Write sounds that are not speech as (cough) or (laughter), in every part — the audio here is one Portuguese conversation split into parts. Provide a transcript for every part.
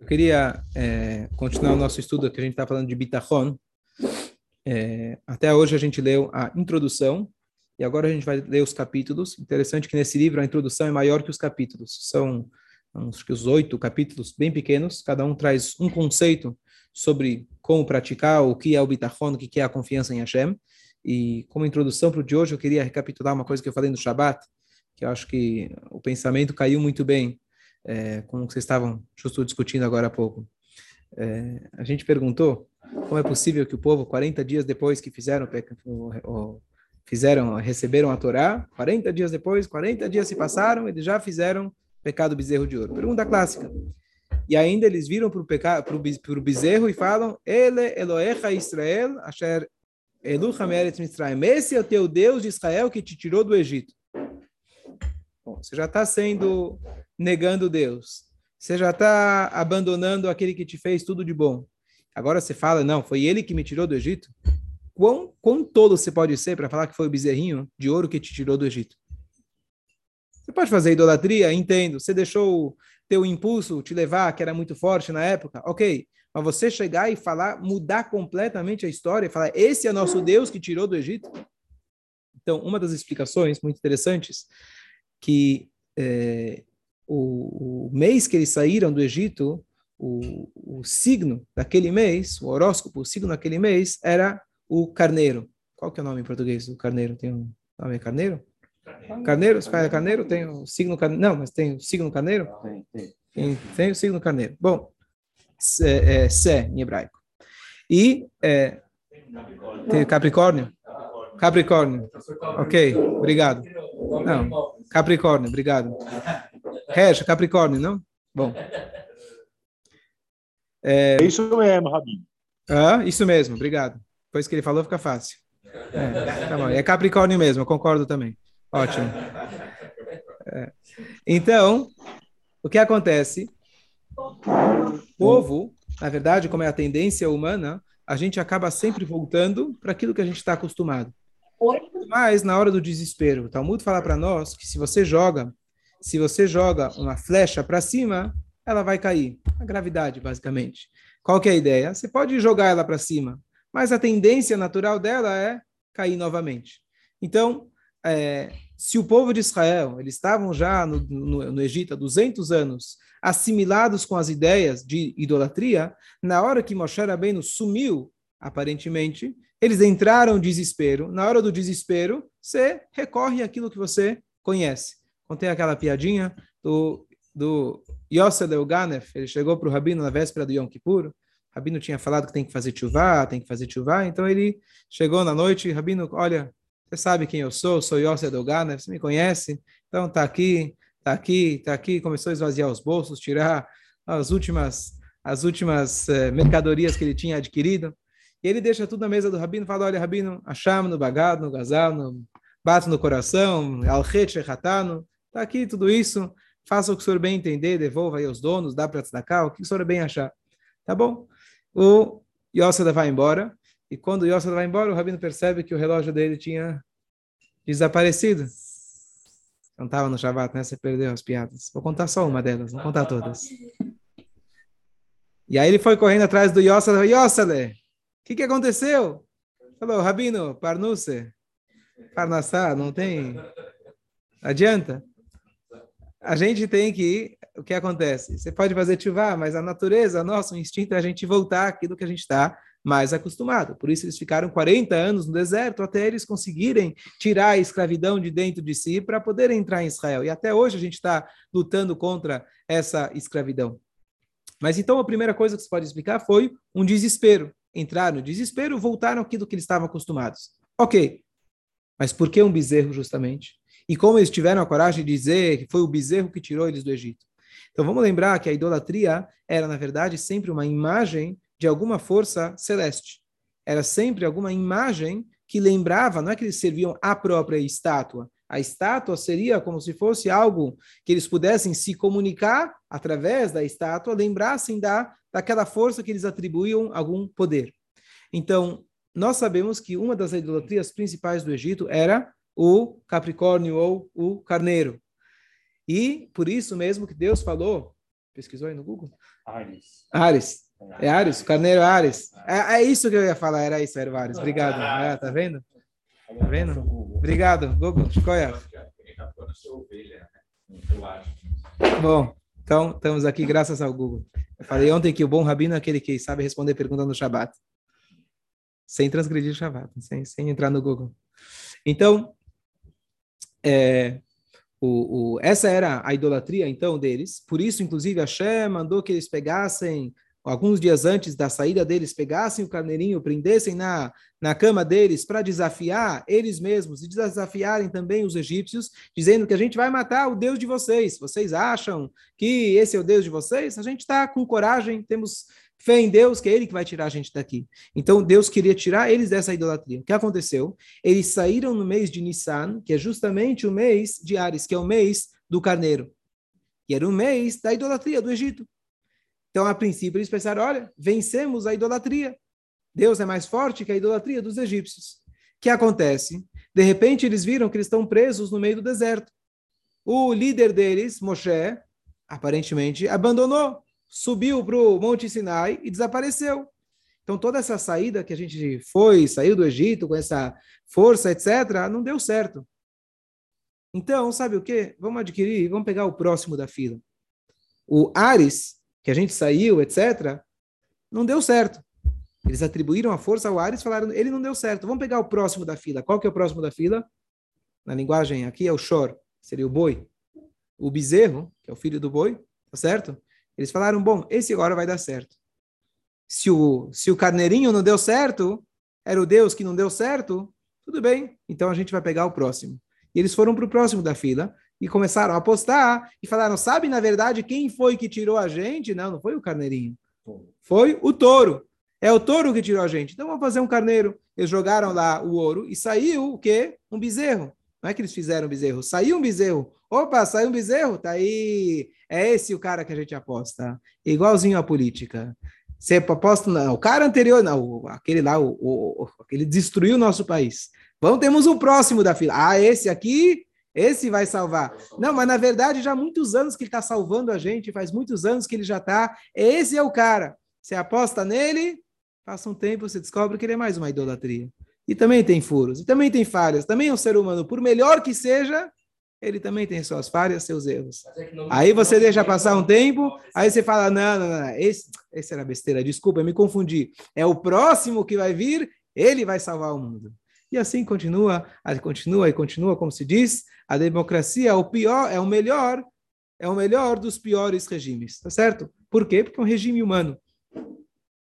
Eu queria é, continuar o nosso estudo que a gente está falando de Bitachon. É, até hoje a gente leu a introdução e agora a gente vai ler os capítulos. Interessante que nesse livro a introdução é maior que os capítulos. São acho que os oito capítulos bem pequenos. Cada um traz um conceito sobre como praticar, o que é o Bitachon, o que é a confiança em Hashem. E como introdução para o de hoje, eu queria recapitular uma coisa que eu falei no Shabat, que eu acho que o pensamento caiu muito bem é, como vocês estavam justo discutindo agora há pouco. É, a gente perguntou como é possível que o povo, 40 dias depois que fizeram, fizeram receberam a Torá, 40 dias depois, 40 dias se passaram, eles já fizeram pecado bezerro de ouro. Pergunta clássica. E ainda eles viram para o bezerro e falam: Ele Eloecha Israel, Asher Elucha Meret Mitzrayim. Esse é o teu Deus de Israel que te tirou do Egito. Bom, você já está sendo negando Deus. Você já está abandonando aquele que te fez tudo de bom. Agora você fala, não, foi ele que me tirou do Egito. Quão, quão tolo você pode ser para falar que foi o bezerrinho de ouro que te tirou do Egito? Você pode fazer idolatria? Entendo. Você deixou teu impulso te levar, que era muito forte na época? Ok. Mas você chegar e falar, mudar completamente a história e falar, esse é nosso Deus que tirou do Egito? Então, uma das explicações muito interessantes que é, o, o mês que eles saíram do Egito, o, o signo daquele mês, o horóscopo, o signo daquele mês era o carneiro. Qual que é o nome em português do carneiro? Tem um nome é carneiro? Carneiro, se fala carneiro, tem o signo carneiro. Não, mas tem o signo carneiro? Tem, tem. Tem, tem o signo carneiro. Bom, é, é, Sé em hebraico. E é, tem Capricórnio? Capricórnio. Ok, obrigado. Não, Capricórnio, obrigado. Recha, Capricórnio, não? Bom. É, é isso mesmo, Rabinho. Ah, isso mesmo, obrigado. Depois que ele falou, fica fácil. É, tá é Capricórnio mesmo, eu concordo também. Ótimo. É. Então, o que acontece? O povo, na verdade, como é a tendência humana, a gente acaba sempre voltando para aquilo que a gente está acostumado. Mas na hora do desespero, o Talmud fala para nós que se você joga se você joga uma flecha para cima, ela vai cair. A gravidade, basicamente. Qual que é a ideia? Você pode jogar ela para cima, mas a tendência natural dela é cair novamente. Então, é, se o povo de Israel, eles estavam já no, no, no, Egito há 200 anos, assimilados com as ideias de idolatria, na hora que Moshe Rabbeinu sumiu, aparentemente, eles entraram em desespero. Na hora do desespero, você recorre àquilo que você conhece. Contei aquela piadinha do, do Yosef Elganef, ele chegou para o Rabino na véspera do Yom Kippur, o Rabino tinha falado que tem que fazer chuvá, tem que fazer chuvá, então ele chegou na noite, Rabino, olha, você sabe quem eu sou, sou Yosef Elganef, você me conhece, então tá aqui, tá aqui, tá aqui, começou a esvaziar os bolsos, tirar as últimas as últimas eh, mercadorias que ele tinha adquirido, e ele deixa tudo na mesa do Rabino, fala, olha, Rabino, achamos no bagado, no gazal, no bato no coração, al-chet, ratano, Está aqui tudo isso, faça o que o senhor bem entender, devolva aí aos donos, dá para cá, o que o senhor bem achar. Tá bom? O Yossada vai embora, e quando o Yossada vai embora, o Rabino percebe que o relógio dele tinha desaparecido. Não estava no Shabbat, né? Você perdeu as piadas. Vou contar só uma delas, não contar todas. E aí ele foi correndo atrás do Yossada, o que, que aconteceu? Falou, Rabino, Parnuse, Parnassá, não tem... Adianta? a gente tem que. O que acontece? Você pode fazer chuva, mas a natureza, nosso instinto é a gente voltar aquilo que a gente está mais acostumado. Por isso eles ficaram 40 anos no deserto até eles conseguirem tirar a escravidão de dentro de si para poder entrar em Israel. E até hoje a gente está lutando contra essa escravidão. Mas então a primeira coisa que você pode explicar foi um desespero. Entraram no desespero, voltaram aquilo que eles estavam acostumados. Ok. Mas por que um bezerro justamente? e como eles tiveram a coragem de dizer que foi o bezerro que tirou eles do Egito. Então vamos lembrar que a idolatria era, na verdade, sempre uma imagem de alguma força celeste. Era sempre alguma imagem que lembrava, não é que eles serviam a própria estátua. A estátua seria como se fosse algo que eles pudessem se comunicar através da estátua, lembrassem da, daquela força que eles atribuíam algum poder. Então, nós sabemos que uma das idolatrias principais do Egito era o Capricórnio ou o Carneiro. E por isso mesmo que Deus falou Pesquisou aí no Google? Ares. Ares. É Ares, carneiro Ares. É, é isso que eu ia falar, era isso, era o Ares. Obrigado. É, (laughs) tá vendo? Tá vendo? Obrigado, Google. Escolha. Bom, então estamos aqui graças ao Google. Eu falei ontem que o bom rabino é aquele que sabe responder pergunta no Shabat. Sem transgredir o Shabat, sem, sem entrar no Google. Então, é, o, o, essa era a idolatria, então, deles. Por isso, inclusive, Hashem mandou que eles pegassem alguns dias antes da saída deles, pegassem o carneirinho, prendessem na, na cama deles para desafiar eles mesmos e desafiarem também os egípcios, dizendo que a gente vai matar o Deus de vocês. Vocês acham que esse é o Deus de vocês? A gente está com coragem, temos fé em Deus, que é Ele que vai tirar a gente daqui. Então, Deus queria tirar eles dessa idolatria. O que aconteceu? Eles saíram no mês de Nissan, que é justamente o mês de Ares, que é o mês do carneiro. E era o mês da idolatria do Egito. Então, a princípio, eles pensaram: olha, vencemos a idolatria. Deus é mais forte que a idolatria dos egípcios. O que acontece? De repente, eles viram que eles estão presos no meio do deserto. O líder deles, Moshe, aparentemente, abandonou, subiu para o Monte Sinai e desapareceu. Então, toda essa saída que a gente foi, saiu do Egito com essa força, etc., não deu certo. Então, sabe o que? Vamos adquirir, vamos pegar o próximo da fila. O Ares, que a gente saiu, etc., não deu certo. Eles atribuíram a força ao Ares e falaram, ele não deu certo. Vamos pegar o próximo da fila. Qual que é o próximo da fila? Na linguagem aqui é o Shor, seria o boi. O bezerro, que é o filho do boi, tá certo? Eles falaram, bom, esse agora vai dar certo. Se o, se o carneirinho não deu certo, era o Deus que não deu certo, tudo bem, então a gente vai pegar o próximo. E eles foram para o próximo da fila, e começaram a apostar e falaram: sabe, na verdade, quem foi que tirou a gente? Não, não foi o carneirinho. Foi o touro. É o touro que tirou a gente. Então vamos fazer um carneiro. Eles jogaram lá o ouro e saiu o quê? Um bezerro. Não é que eles fizeram um bezerro, saiu um bezerro. Opa, saiu um bezerro, tá aí. É esse o cara que a gente aposta. Igualzinho à política. Você aposta, não, o cara anterior, não, aquele lá, o, o, aquele destruiu o nosso país. Vamos, temos um próximo da fila. Ah, esse aqui esse vai salvar. Não, mas na verdade já há muitos anos que ele está salvando a gente, faz muitos anos que ele já está. Esse é o cara. Você aposta nele, passa um tempo, você descobre que ele é mais uma idolatria. E também tem furos, e também tem falhas, também é um ser humano, por melhor que seja, ele também tem suas falhas, seus erros. É aí você deixa passar um tempo, aí você fala: não, não, não, esse, esse era besteira, desculpa, eu me confundi. É o próximo que vai vir, ele vai salvar o mundo. E assim continua, continua e continua, como se diz, a democracia é o pior, é o melhor, é o melhor dos piores regimes, tá certo? Por quê? Porque é um regime humano.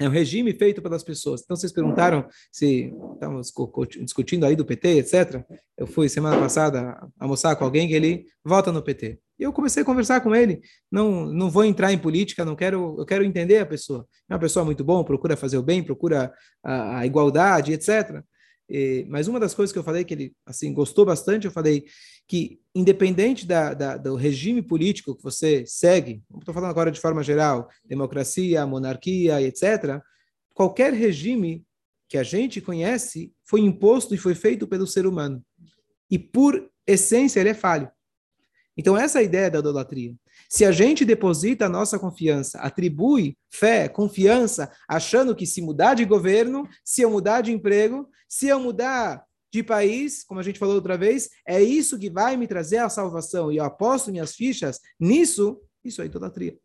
É um regime feito pelas pessoas. Então, vocês perguntaram se estávamos discutindo aí do PT, etc. Eu fui semana passada almoçar com alguém que ele vota no PT. E eu comecei a conversar com ele. Não, não vou entrar em política, não quero, eu quero entender a pessoa. É uma pessoa muito bom, procura fazer o bem, procura a, a igualdade, etc. E, mas uma das coisas que eu falei que ele assim gostou bastante, eu falei que, independente da, da, do regime político que você segue, estou falando agora de forma geral, democracia, monarquia, etc., qualquer regime que a gente conhece foi imposto e foi feito pelo ser humano. E, por essência, ele é falho. Então, essa é a ideia da idolatria. Se a gente deposita a nossa confiança, atribui fé, confiança, achando que se mudar de governo, se eu mudar de emprego, se eu mudar de país, como a gente falou outra vez, é isso que vai me trazer a salvação. E eu aposto minhas fichas nisso, isso é idolatria.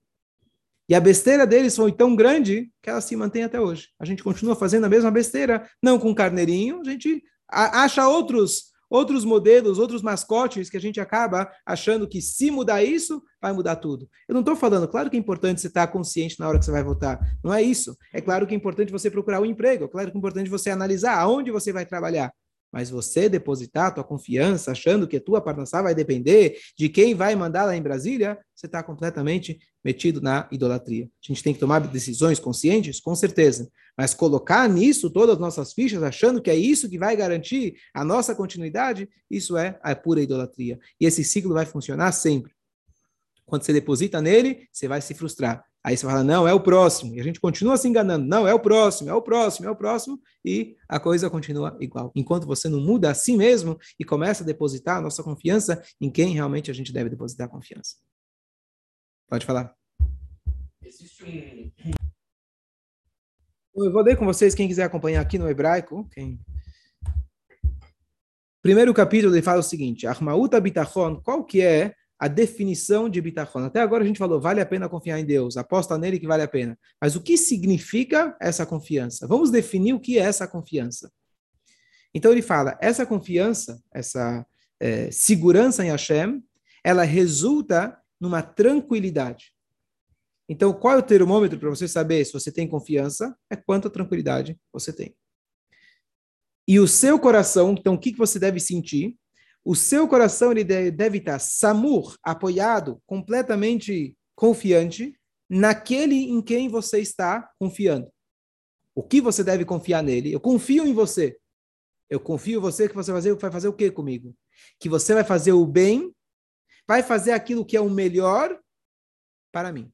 E a besteira deles foi tão grande que ela se mantém até hoje. A gente continua fazendo a mesma besteira, não com carneirinho, a gente acha outros outros modelos, outros mascotes que a gente acaba achando que se mudar isso, vai mudar tudo. Eu não estou falando, claro que é importante você estar consciente na hora que você vai votar. Não é isso. É claro que é importante você procurar um emprego, é claro que é importante você analisar aonde você vai trabalhar. Mas você depositar a tua confiança, achando que a tua parnassá vai depender de quem vai mandar lá em Brasília, você está completamente metido na idolatria. A gente tem que tomar decisões conscientes, com certeza. Mas colocar nisso todas as nossas fichas, achando que é isso que vai garantir a nossa continuidade, isso é a pura idolatria. E esse ciclo vai funcionar sempre. Quando você deposita nele, você vai se frustrar. Aí você fala, não, é o próximo. E a gente continua se enganando. Não, é o próximo, é o próximo, é o próximo. E a coisa continua igual. Enquanto você não muda a si mesmo e começa a depositar a nossa confiança em quem realmente a gente deve depositar a confiança. Pode falar. Existe um. Eu vou ler com vocês, quem quiser acompanhar aqui no hebraico. Quem... Primeiro capítulo ele fala o seguinte: Armauta bitachon, qual que é a definição de bitachon? Até agora a gente falou, vale a pena confiar em Deus, aposta nele que vale a pena. Mas o que significa essa confiança? Vamos definir o que é essa confiança. Então ele fala, essa confiança, essa é, segurança em Hashem, ela resulta numa tranquilidade. Então, qual é o termômetro para você saber se você tem confiança? É quanta tranquilidade você tem. E o seu coração, então, o que, que você deve sentir? O seu coração ele deve estar samur, apoiado, completamente confiante naquele em quem você está confiando. O que você deve confiar nele? Eu confio em você. Eu confio em você que você vai fazer, vai fazer o quê comigo? Que você vai fazer o bem, vai fazer aquilo que é o melhor para mim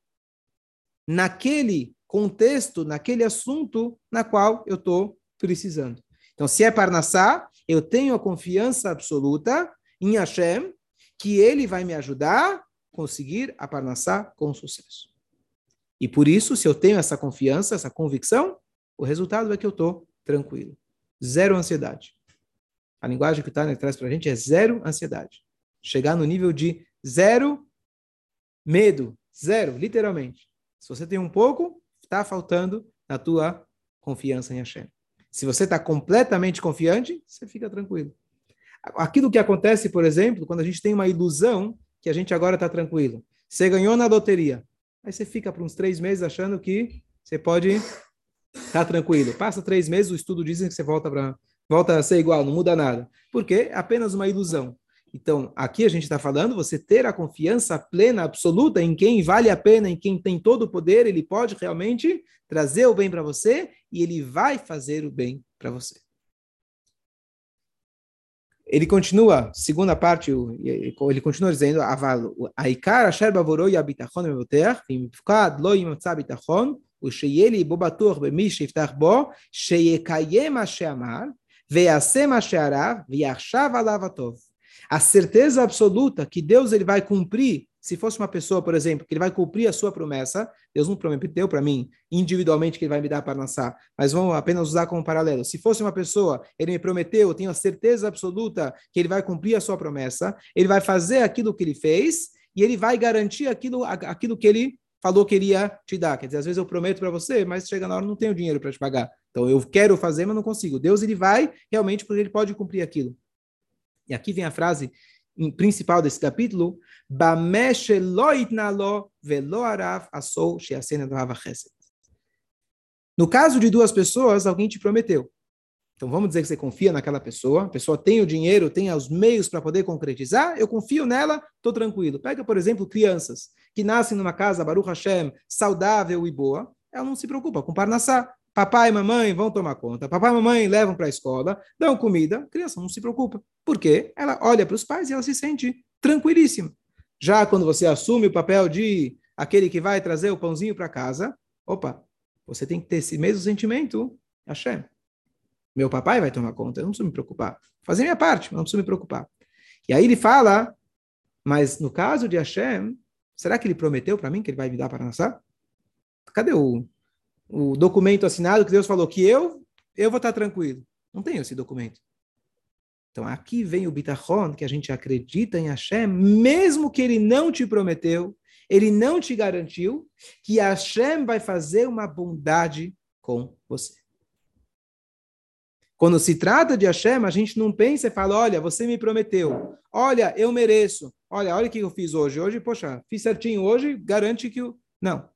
naquele contexto, naquele assunto na qual eu estou precisando. Então, se é Parnassá, eu tenho a confiança absoluta em Hashem que ele vai me ajudar a conseguir a Parnassá com sucesso. E por isso, se eu tenho essa confiança, essa convicção, o resultado é que eu estou tranquilo. Zero ansiedade. A linguagem que o Tânia traz para a gente é zero ansiedade. Chegar no nível de zero medo. Zero, literalmente. Se você tem um pouco, está faltando na tua confiança em Hashem. Se você está completamente confiante, você fica tranquilo. Aquilo que acontece, por exemplo, quando a gente tem uma ilusão que a gente agora está tranquilo. Você ganhou na loteria. Aí você fica por uns três meses achando que você pode estar tá tranquilo. Passa três meses, o estudo diz que você volta, pra, volta a ser igual, não muda nada. Porque é apenas uma ilusão. Então, aqui a gente está falando você ter a confiança plena, absoluta em quem vale a pena, em quem tem todo o poder, ele pode realmente trazer o bem para você e ele vai fazer o bem para você. Ele continua, segunda parte, ele continua dizendo, העיקר אשר בעבורו היא הביטחון במבוטח, ואם יפקד לא ימצא ביטחון, ושיהיה לי בו בטוח במי שיפתח בו, שיקיים מה שאמר, ויעשה מה שערב, ויחשב עליו הטוב a certeza absoluta que Deus ele vai cumprir, se fosse uma pessoa, por exemplo, que ele vai cumprir a sua promessa, Deus não prometeu para mim individualmente que ele vai me dar para lançar, mas vamos apenas usar como paralelo. Se fosse uma pessoa, ele me prometeu, eu tenho a certeza absoluta que ele vai cumprir a sua promessa, ele vai fazer aquilo que ele fez e ele vai garantir aquilo, aquilo que ele falou que iria te dar. Quer dizer, às vezes eu prometo para você, mas chega na hora não tenho dinheiro para te pagar. Então eu quero fazer, mas não consigo. Deus ele vai realmente porque ele pode cumprir aquilo. E aqui vem a frase principal desse capítulo: No caso de duas pessoas, alguém te prometeu. Então vamos dizer que você confia naquela pessoa, a pessoa tem o dinheiro, tem os meios para poder concretizar, eu confio nela, estou tranquilo. Pega, por exemplo, crianças que nascem numa casa, Baruch Hashem, saudável e boa, ela não se preocupa com Parnassá. Papai e mamãe vão tomar conta. Papai e mamãe levam para a escola, dão comida. A criança não se preocupa. Porque ela olha para os pais e ela se sente tranquilíssima. Já quando você assume o papel de aquele que vai trazer o pãozinho para casa, opa, você tem que ter esse mesmo sentimento, Hashem. Meu papai vai tomar conta, eu não preciso me preocupar. Fazer minha parte, mas não preciso me preocupar. E aí ele fala, mas no caso de Hashem, será que ele prometeu para mim que ele vai me dar para nascer? Cadê o, o documento assinado que Deus falou que eu, eu vou estar tranquilo. Não tenho esse documento. Então aqui vem o bitachon, que a gente acredita em Hashem, mesmo que ele não te prometeu, ele não te garantiu, que Hashem vai fazer uma bondade com você. Quando se trata de Hashem, a gente não pensa e fala, olha, você me prometeu, olha, eu mereço, olha, olha o que eu fiz hoje, hoje, poxa, fiz certinho hoje, garante que eu... Não.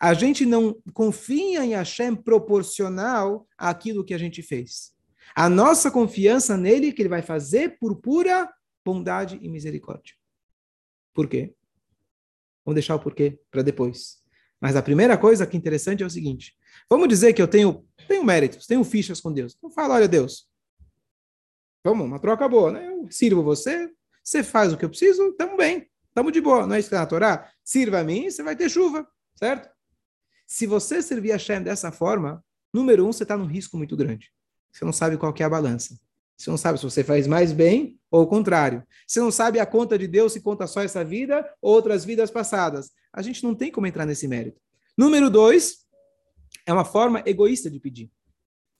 A gente não confia em Hashem proporcional àquilo que a gente fez. A nossa confiança nele que ele vai fazer por pura bondade e misericórdia. Por quê? Vamos deixar o porquê para depois. Mas a primeira coisa que é interessante é o seguinte: vamos dizer que eu tenho, tenho méritos, tenho fichas com Deus. Então fala, olha, Deus, vamos, uma troca boa, né? Eu sirvo você, você faz o que eu preciso, estamos bem, estamos de boa. Não é isso que está na Torá? Sirva a mim, você vai ter chuva, certo? Se você servir a Shem dessa forma, número um, você está num risco muito grande. Você não sabe qual é a balança. Você não sabe se você faz mais bem ou o contrário. Você não sabe a conta de Deus se conta só essa vida ou outras vidas passadas. A gente não tem como entrar nesse mérito. Número dois, é uma forma egoísta de pedir.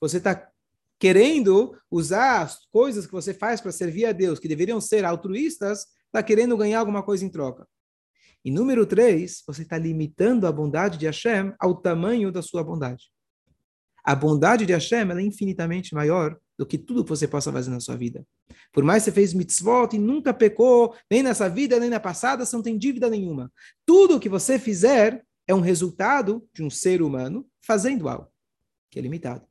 Você está querendo usar as coisas que você faz para servir a Deus, que deveriam ser altruístas, está querendo ganhar alguma coisa em troca. E número três, você está limitando a bondade de Hashem ao tamanho da sua bondade. A bondade de Hashem é infinitamente maior do que tudo que você possa fazer na sua vida. Por mais que você fez mitzvot e nunca pecou, nem nessa vida, nem na passada, você não tem dívida nenhuma. Tudo que você fizer é um resultado de um ser humano fazendo algo que é limitado.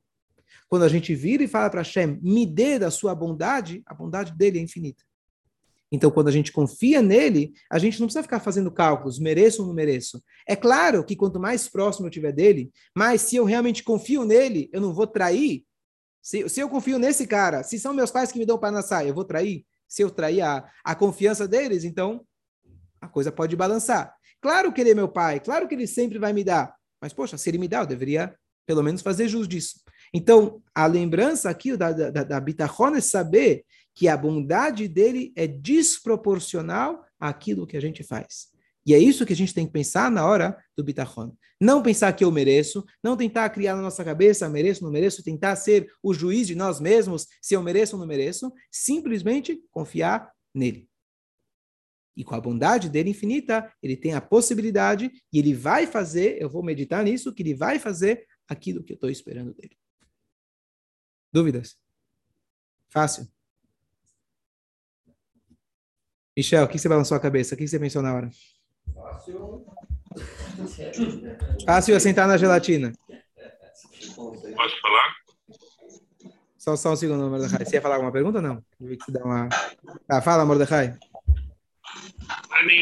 Quando a gente vira e fala para Hashem, me dê da sua bondade, a bondade dele é infinita. Então, quando a gente confia nele, a gente não precisa ficar fazendo cálculos, mereço ou não mereço. É claro que quanto mais próximo eu tiver dele, mas se eu realmente confio nele, eu não vou trair. Se, se eu confio nesse cara, se são meus pais que me dão para nascer, eu vou trair. Se eu trair a, a confiança deles, então a coisa pode balançar. Claro que ele é meu pai, claro que ele sempre vai me dar. Mas, poxa, se ele me dá, eu deveria pelo menos fazer jus disso. Então, a lembrança aqui da, da, da Bitachon é saber que a bondade dele é desproporcional àquilo que a gente faz. E é isso que a gente tem que pensar na hora do bitachon. Não pensar que eu mereço, não tentar criar na nossa cabeça, mereço, não mereço, tentar ser o juiz de nós mesmos, se eu mereço ou não mereço, simplesmente confiar nele. E com a bondade dele infinita, ele tem a possibilidade e ele vai fazer, eu vou meditar nisso, que ele vai fazer aquilo que eu estou esperando dele. Dúvidas? Fácil. Michel, o que você balançou a cabeça? O que você pensou na hora? Fácil. Fácil assentar na gelatina. Posso falar? Só, só um segundo, Mordecai. Você ia falar alguma pergunta ou não? Eu vi que você dá uma... Ah, fala, Mordecai.